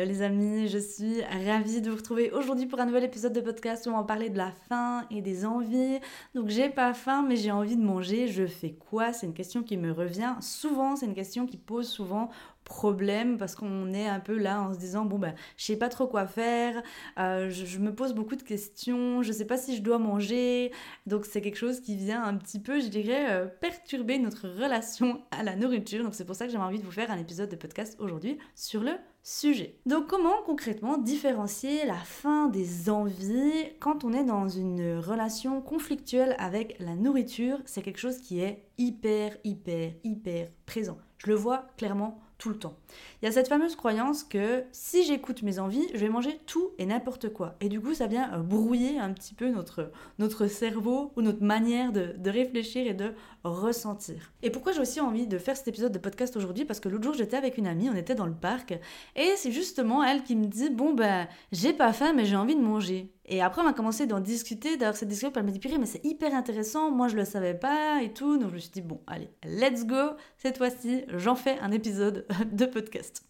Hello les amis, je suis ravie de vous retrouver aujourd'hui pour un nouvel épisode de podcast où on va parler de la faim et des envies. Donc j'ai pas faim mais j'ai envie de manger, je fais quoi? C'est une question qui me revient souvent, c'est une question qui pose souvent problème parce qu'on est un peu là en se disant bon ben je sais pas trop quoi faire, euh, je, me pose beaucoup de questions, je sais pas si je dois manger, donc c'est quelque chose qui vient un petit peu je dirais euh, perturber notre relation à la nourriture, donc c'est pour ça que j'avais envie de vous faire un épisode de podcast aujourd'hui sur le sujet. Donc comment concrètement différencier la faim des envies quand on est dans une relation conflictuelle avec la nourriture? C'est quelque chose qui est hyper, hyper, hyper présent. Je le vois clairement tout le temps. Il y a cette fameuse croyance que si j'écoute mes envies, je vais manger tout et n'importe quoi. Et du coup, ça vient euh, brouiller un petit peu notre, notre cerveau ou notre manière de, de réfléchir et de ressentir. Et pourquoi j'ai aussi envie de faire cet épisode de podcast aujourd'hui? Parce que l'autre jour, j'étais avec une amie, on était dans le parc, et c'est justement elle qui me dit, bon ben, j'ai pas faim, mais j'ai envie de manger. Et après, on a commencé d'en discuter, d'ailleurs cette discussion, elle m'a dit, purée, mais c'est hyper intéressant, moi je le savais pas et tout. Donc je me suis dit, bon, allez, let's go, cette fois-ci, j'en fais un épisode de podcast.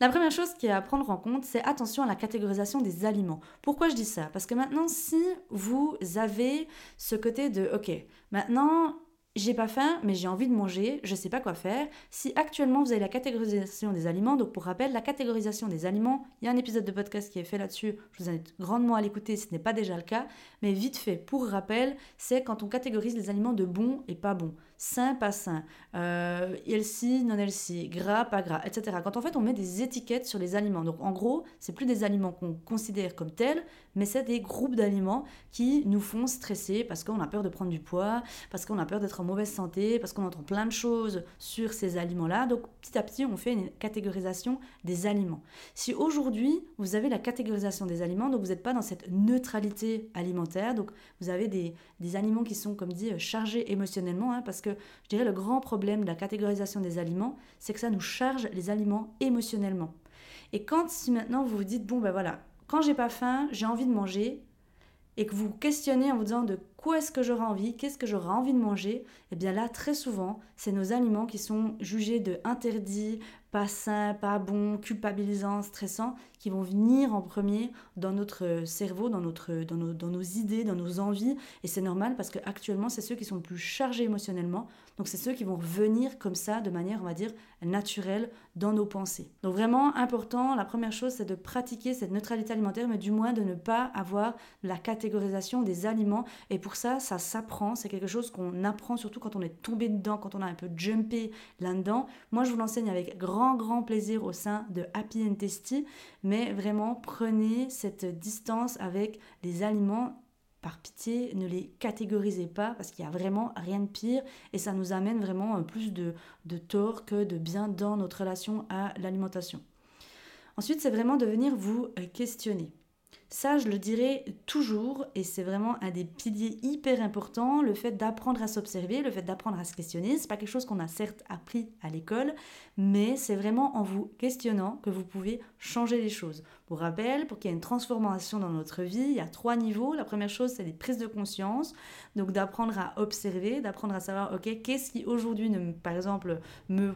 La première chose qui est à prendre en compte, c'est attention à la catégorisation des aliments. Pourquoi je dis ça? Parce que maintenant, si vous avez ce côté de, ok, maintenant, j'ai pas faim, mais j'ai envie de manger, je sais pas quoi faire. Si actuellement vous avez la catégorisation des aliments, donc pour rappel, la catégorisation des aliments, il y a un épisode de podcast qui est fait là-dessus, je vous invite grandement à l'écouter ce n'est pas déjà le cas, mais vite fait, pour rappel, c'est quand on catégorise les aliments de bons et pas bons sain, pas sain, euh, healthy, non healthy, gras, pas gras, etc. Quand en fait on met des étiquettes sur les aliments. Donc en gros, c'est plus des aliments qu'on considère comme tels, mais c'est des groupes d'aliments qui nous font stresser parce qu'on a peur de prendre du poids, parce qu'on a peur d'être en mauvaise santé, parce qu'on entend plein de choses sur ces aliments-là. Donc petit à petit, on fait une catégorisation des aliments. Si aujourd'hui, vous avez la catégorisation des aliments, donc vous n'êtes pas dans cette neutralité alimentaire, donc vous avez des, des aliments qui sont, comme dit, chargés émotionnellement, hein, parce que je dirais le grand problème de la catégorisation des aliments, c'est que ça nous charge les aliments émotionnellement. Et quand si maintenant vous vous dites, bon ben voilà, quand j'ai pas faim, j'ai envie de manger, et que vous questionnez en vous disant de quoi est-ce que j'aurai envie, qu'est-ce que j'aurai envie de manger, et eh bien là, très souvent, c'est nos aliments qui sont jugés de interdits, pas sains, pas bons, culpabilisants, stressants, qui vont venir en premier dans notre cerveau, dans, notre, dans, nos, dans nos idées, dans nos envies. Et c'est normal parce qu'actuellement, c'est ceux qui sont le plus chargés émotionnellement. Donc c'est ceux qui vont revenir comme ça, de manière, on va dire, naturelle dans nos pensées. Donc vraiment important, la première chose, c'est de pratiquer cette neutralité alimentaire, mais du moins de ne pas avoir la catégorisation des aliments. Et pour ça, ça s'apprend, c'est quelque chose qu'on apprend surtout quand on est tombé dedans, quand on a un peu jumpé là-dedans. Moi, je vous l'enseigne avec grand, grand plaisir au sein de Happy and Tasty mais vraiment prenez cette distance avec les aliments. Par pitié, ne les catégorisez pas parce qu'il n'y a vraiment rien de pire et ça nous amène vraiment plus de, de tort que de bien dans notre relation à l'alimentation. Ensuite, c'est vraiment de venir vous euh, questionner. Ça, je le dirais toujours, et c'est vraiment un des piliers hyper importants, le fait d'apprendre à s'observer, le fait d'apprendre à se questionner. C'est pas quelque chose qu'on a certes appris à l'école, mais c'est vraiment en vous questionnant que vous pouvez changer les choses. Pour rappel, pour qu'il y ait une transformation dans notre vie, il y a trois niveaux. La première chose, c'est les prises de conscience, donc d'apprendre à observer, d'apprendre à savoir, ok, qu'est-ce qui aujourd'hui, par exemple, me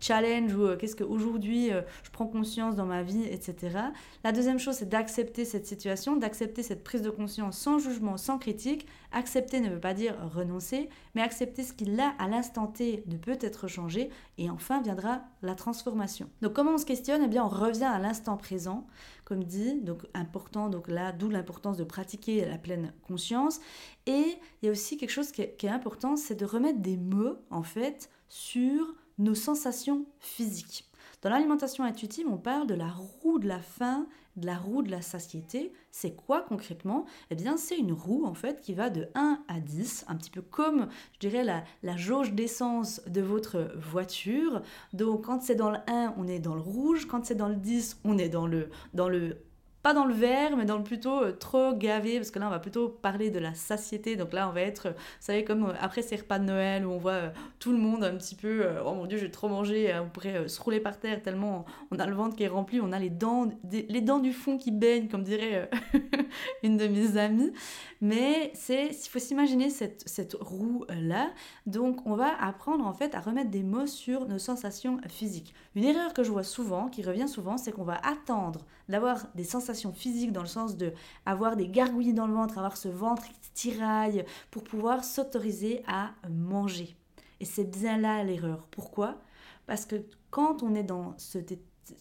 challenge ou euh, qu'est-ce qu'aujourd'hui euh, je prends conscience dans ma vie, etc. La deuxième chose, c'est d'accepter cette situation, d'accepter cette prise de conscience sans jugement, sans critique. Accepter ne veut pas dire renoncer, mais accepter ce qui là, à l'instant T, ne peut être changé. Et enfin viendra la transformation. Donc comment on se questionne? Eh bien, on revient à l'instant présent, comme dit, donc important, donc là, d'où l'importance de pratiquer la pleine conscience. Et il y a aussi quelque chose qui est important, c'est de remettre des mots, en fait, sur nos sensations physiques. Dans l'alimentation intuitive, on parle de la roue de la faim, de la roue de la satiété. C'est quoi concrètement? Eh bien, c'est une roue en fait qui va de 1 à 10, un petit peu comme, je dirais, la, la jauge d'essence de votre voiture. Donc, quand c'est dans le 1, on est dans le rouge. Quand c'est dans le 10, on est dans le, dans le pas dans le verre, mais dans le plutôt euh, trop gavé, parce que là, on va plutôt parler de la satiété. Donc là, on va être, euh, vous savez, comme euh, après ces repas de Noël où on voit tout le monde un petit peu, oh mon Dieu, j'ai trop mangé, on pourrait se rouler par terre tellement on a le ventre qui est rempli, on a les dents, les dents du fond qui baignent, comme dirait une de mes amies. Mais c'est, il faut s'imaginer cette, cette roue-là. Donc, on va apprendre en fait à remettre des mots sur nos sensations physiques. Une erreur que je vois souvent, qui revient souvent, c'est qu'on va attendre d'avoir des sensations physiques dans le sens de avoir des gargouilles dans le ventre, avoir ce ventre qui tiraille pour pouvoir s'autoriser à manger. Et c'est bien là l'erreur. Pourquoi? Parce que quand on est dans ce,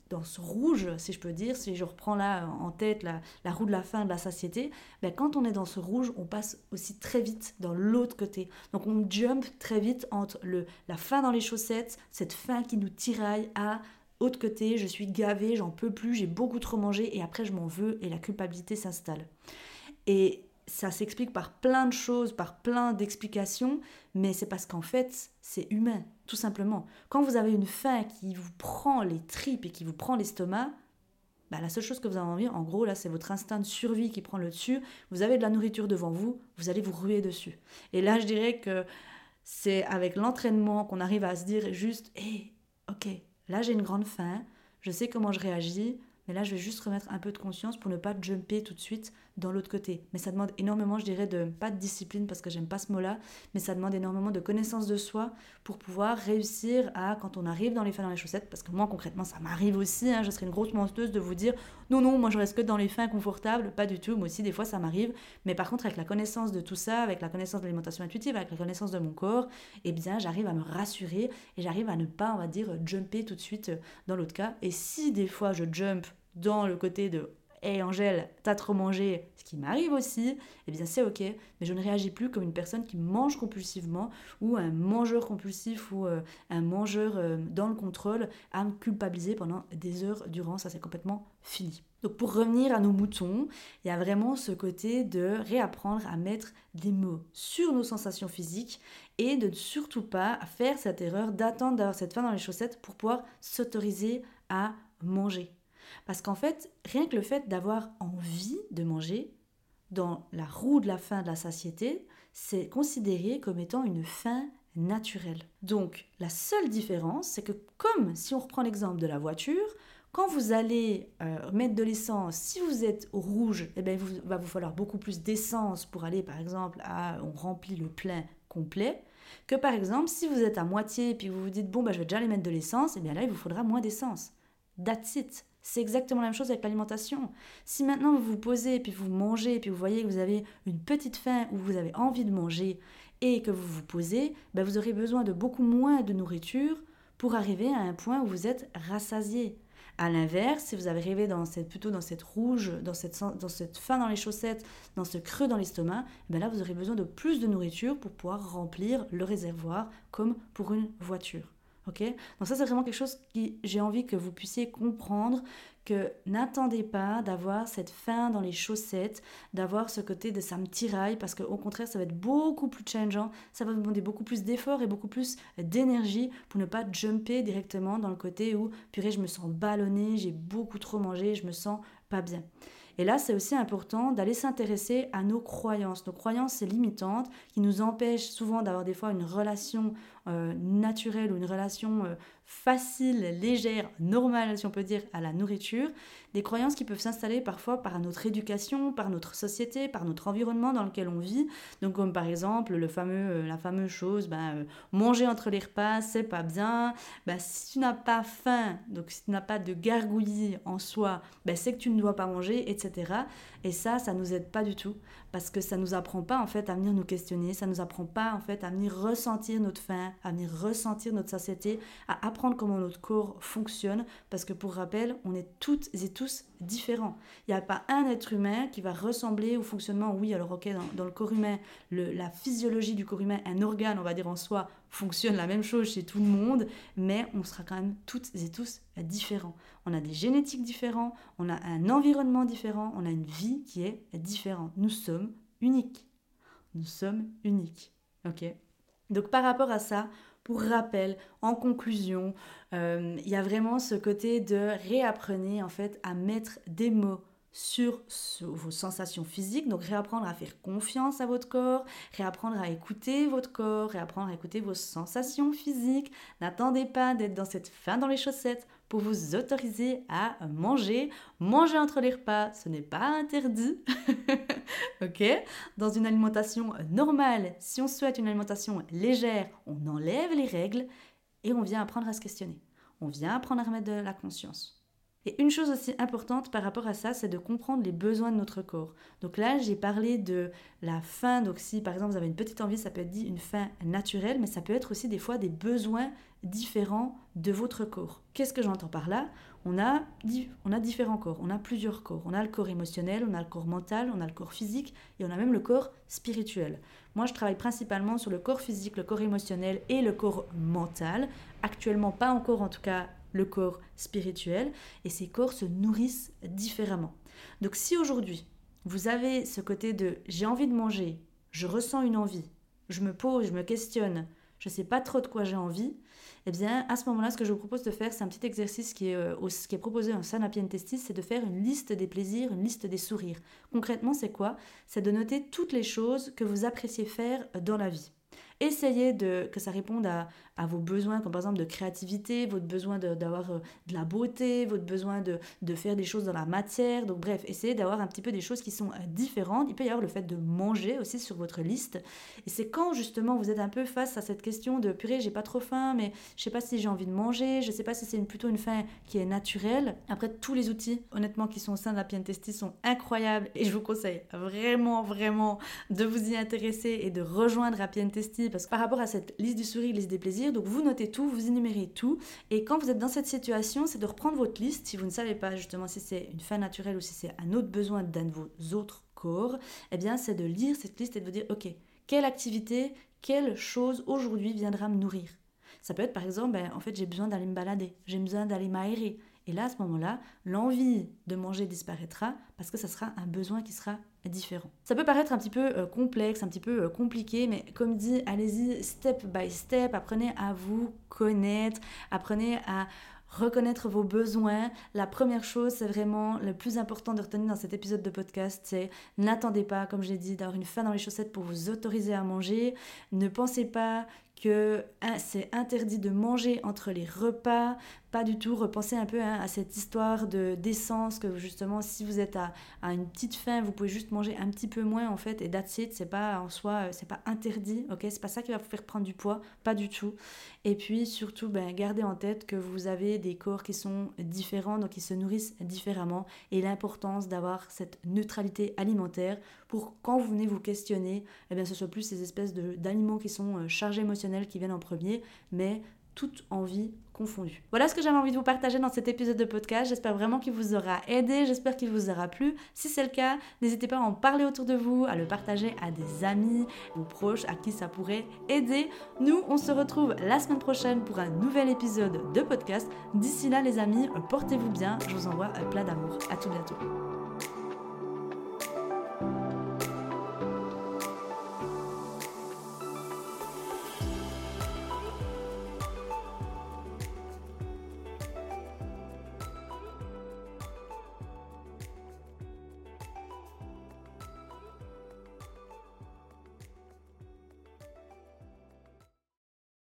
dans ce rouge, si je peux dire, si je reprends là en tête la, la roue de la faim, de la satiété, ben quand on est dans ce rouge, on passe aussi très vite dans l'autre côté. Donc on jump très vite entre le, la faim dans les chaussettes, cette faim qui nous tiraille, à autre côté, je suis gavée, j'en peux plus, j'ai beaucoup trop mangé et après je m'en veux et la culpabilité s'installe. Et ça s'explique par plein de choses, par plein d'explications, mais c'est parce qu'en fait, c'est humain, tout simplement. Quand vous avez une faim qui vous prend les tripes et qui vous prend l'estomac, bah, la seule chose que vous avez envie, en gros, là, c'est votre instinct de survie qui prend le dessus. Vous avez de la nourriture devant vous, vous allez vous ruer dessus. Et là, je dirais que c'est avec l'entraînement qu'on arrive à se dire juste, hé, ok, Là, j'ai une grande faim, je sais comment je réagis, mais là, je vais juste remettre un peu de conscience pour ne pas jumper tout de suite dans l'autre côté. Mais ça demande énormément, je dirais, de pas de discipline parce que j'aime pas ce mot-là, mais ça demande énormément de connaissance de soi pour pouvoir réussir à, quand on arrive dans les fins dans les chaussettes, parce que moi concrètement ça m'arrive aussi, hein, je serais une grosse menteuse de vous dire non, non, moi je reste que dans les fins confortables, pas du tout, moi aussi des fois ça m'arrive, mais par contre avec la connaissance de tout ça, avec la connaissance de l'alimentation intuitive, avec la connaissance de mon corps, eh bien j'arrive à me rassurer et j'arrive à ne pas, on va dire, jumper tout de suite dans l'autre cas. Et si des fois je jump dans le côté de Hé Angèle, t'as trop mangé, ce qui m'arrive aussi, eh bien c'est ok, mais je ne réagis plus comme une personne qui mange compulsivement ou un mangeur compulsif ou euh, un mangeur euh, dans le contrôle à me culpabiliser pendant des heures durant, ça c'est complètement fini. Donc pour revenir à nos moutons, il y a vraiment ce côté de réapprendre à mettre des mots sur nos sensations physiques et de ne surtout pas faire cette erreur d'attendre d'avoir cette faim dans les chaussettes pour pouvoir s'autoriser à manger. Parce qu'en fait, rien que le fait d'avoir envie de manger, dans la roue de la faim de la satiété, c'est considéré comme étant une faim naturelle. Donc la seule différence, c'est que comme si on reprend l'exemple de la voiture, quand vous allez euh, mettre de l'essence, si vous êtes au rouge, eh bien, il va vous falloir beaucoup plus d'essence pour aller, par exemple, à on remplit le plein complet, que par exemple, si vous êtes à moitié et puis vous vous dites, bon, bah, je vais déjà aller mettre de l'essence, et eh bien là, il vous faudra moins d'essence. That's it. C'est exactement la même chose avec l'alimentation. Si maintenant vous vous posez puis vous mangez puis vous voyez que vous avez une petite faim ou vous avez envie de manger et que vous vous posez, ben vous aurez besoin de beaucoup moins de nourriture pour arriver à un point où vous êtes rassasié. À l'inverse, si vous arrivez dans cette, plutôt dans cette rouge, dans cette, dans cette faim dans les chaussettes, dans ce creux dans l'estomac, ben là vous aurez besoin de plus de nourriture pour pouvoir remplir le réservoir comme pour une voiture. Donc ça c'est vraiment quelque chose qui j'ai envie que vous puissiez comprendre que n'attendez pas d'avoir cette faim dans les chaussettes, d'avoir ce côté de ça me tiraille parce qu'au contraire ça va être beaucoup plus challengeant, ça va demander beaucoup plus d'efforts et beaucoup plus d'énergie pour ne pas jumper directement dans le côté où purée je me sens ballonnée, j'ai beaucoup trop mangé, je me sens pas bien. Et là, c'est aussi important d'aller s'intéresser à nos croyances. Nos croyances limitantes qui nous empêchent souvent d'avoir des fois une relation euh, naturelle ou une relation euh, facile, légère, normale, si on peut dire, à la nourriture, des croyances qui peuvent s'installer parfois par notre éducation, par notre société, par notre environnement dans lequel on vit. Donc comme par exemple le fameux, euh, la fameuse chose, ben, manger entre les repas, c'est pas bien. Ben, si tu n'as pas faim, donc si tu n'as pas de gargouillis en soi, ben, c'est que tu ne dois pas manger, etc. Et ça, ça nous aide pas du tout parce que ça nous apprend pas en fait à venir nous questionner, ça nous apprend pas en fait à venir ressentir notre faim, à venir ressentir notre satiété, à apprendre comment notre corps fonctionne parce que pour rappel, on est toutes et tous différents. Il n'y a pas un être humain qui va ressembler au fonctionnement, oui alors ok, dans, le corps humain, la physiologie du corps humain, un organe on va dire en soi, fonctionne la même chose chez tout le monde, mais on sera quand même toutes et tous différents. On a des génétiques différents, on a un environnement différent, on a une vie qui est différente. Nous sommes uniques. Nous sommes uniques. Ok Donc par rapport à ça, pour rappel, en conclusion, euh, il y a vraiment ce côté de réapprenez en fait à mettre des mots sur, vos sensations physiques, donc réapprendre à faire confiance à votre corps, réapprendre à écouter votre corps, réapprendre à écouter vos sensations physiques. N'attendez pas d'être dans cette faim dans les chaussettes pour vous autoriser à manger. Manger entre les repas, ce n'est pas interdit. ok? Dans une alimentation normale, si on souhaite une alimentation légère, on enlève les règles et on vient apprendre à se questionner. On vient apprendre à remettre de la conscience. Et une chose aussi importante par rapport à ça, c'est de comprendre les besoins de notre corps. Donc là, j'ai parlé de la faim. Donc si par exemple vous avez une petite envie, ça peut être dit une faim naturelle, mais ça peut être aussi des fois des besoins différents de votre corps. Qu'est-ce que j'entends par là? On a, on a différents corps, on a plusieurs corps. On a le corps émotionnel, on a le corps mental, on a le corps physique et on a même le corps spirituel. Moi, je travaille principalement sur le corps physique, le corps émotionnel et le corps mental. Actuellement, pas encore en tout cas le corps spirituel, et ces corps se nourrissent différemment. Donc si aujourd'hui, vous avez ce côté de j'ai envie de manger, je ressens une envie, je me pose, je me questionne, je ne sais pas trop de quoi j'ai envie, eh bien, à ce moment-là, ce que je vous propose de faire, c'est un petit exercice qui est, euh, proposé en Sanapien Testis, c'est de faire une liste des plaisirs, une liste des sourires. Concrètement, c'est quoi? C'est de noter toutes les choses que vous appréciez faire dans la vie. Essayez de, que ça réponde à, à vos besoins, comme par exemple de créativité, votre besoin d'avoir euh, de, la beauté, votre besoin de, de, faire des choses dans la matière. Donc bref, essayez d'avoir un petit peu des choses qui sont euh, différentes. Il peut y avoir le fait de manger aussi sur votre liste. Et c'est quand justement vous êtes un peu face à cette question de purée, j'ai pas trop faim, mais je sais pas si j'ai envie de manger, je sais pas si c'est plutôt une faim qui est naturelle. Après, tous les outils, honnêtement, qui sont au sein de la sont incroyables et je vous conseille vraiment, vraiment de vous y intéresser et de rejoindre la PNTST parce que par rapport à cette liste du sourire, liste des plaisirs, donc vous notez tout, vous énumérez tout. Et quand vous êtes dans cette situation, c'est de reprendre votre liste. Si vous ne savez pas justement si c'est une fin naturelle ou si c'est un autre besoin d'un de vos autres corps, eh bien c'est de lire cette liste et de vous dire, ok, quelle activité, quelle chose aujourd'hui viendra me nourrir? Ça peut être par exemple, ben, en fait j'ai besoin d'aller me balader, j'ai besoin d'aller m'aérer. Et là, à ce moment-là, l'envie de manger disparaîtra parce que ça sera un besoin qui sera différent. Ça peut paraître un petit peu euh, complexe, un petit peu euh, compliqué, mais comme dit, allez-y step by step, apprenez à vous connaître, apprenez à reconnaître vos besoins. La première chose, c'est vraiment le plus important de retenir dans cet épisode de podcast, c'est n'attendez pas, comme j'ai dit, d'avoir une faim dans les chaussettes pour vous autoriser à manger. Ne pensez pas que hein, c'est interdit de manger entre les repas, pas du tout. Repensez un peu hein, à cette histoire de d'essence que justement si vous êtes à, une petite faim, vous pouvez juste manger un petit peu moins en fait et that's it. C'est pas en soi, euh, c'est pas interdit, ok? C'est pas ça qui va vous faire prendre du poids, pas du tout. Et puis surtout, ben, gardez en tête que vous avez des corps qui sont différents, donc qui se nourrissent différemment et l'importance d'avoir cette neutralité alimentaire pour quand vous venez vous questionner, eh bien ce soit plus ces espèces d'aliments qui sont euh, chargés qui viennent en premier, mais toute envie confondue. Voilà ce que j'avais envie de vous partager dans cet épisode de podcast. J'espère vraiment qu'il vous aura aidé, j'espère qu'il vous aura plu. Si c'est le cas, n'hésitez pas à en parler autour de vous, à le partager à des amis ou proches à qui ça pourrait aider. Nous, on se retrouve la semaine prochaine pour un nouvel épisode de podcast. D'ici là, les amis, portez-vous bien. Je vous envoie plein d'amour. À tout bientôt.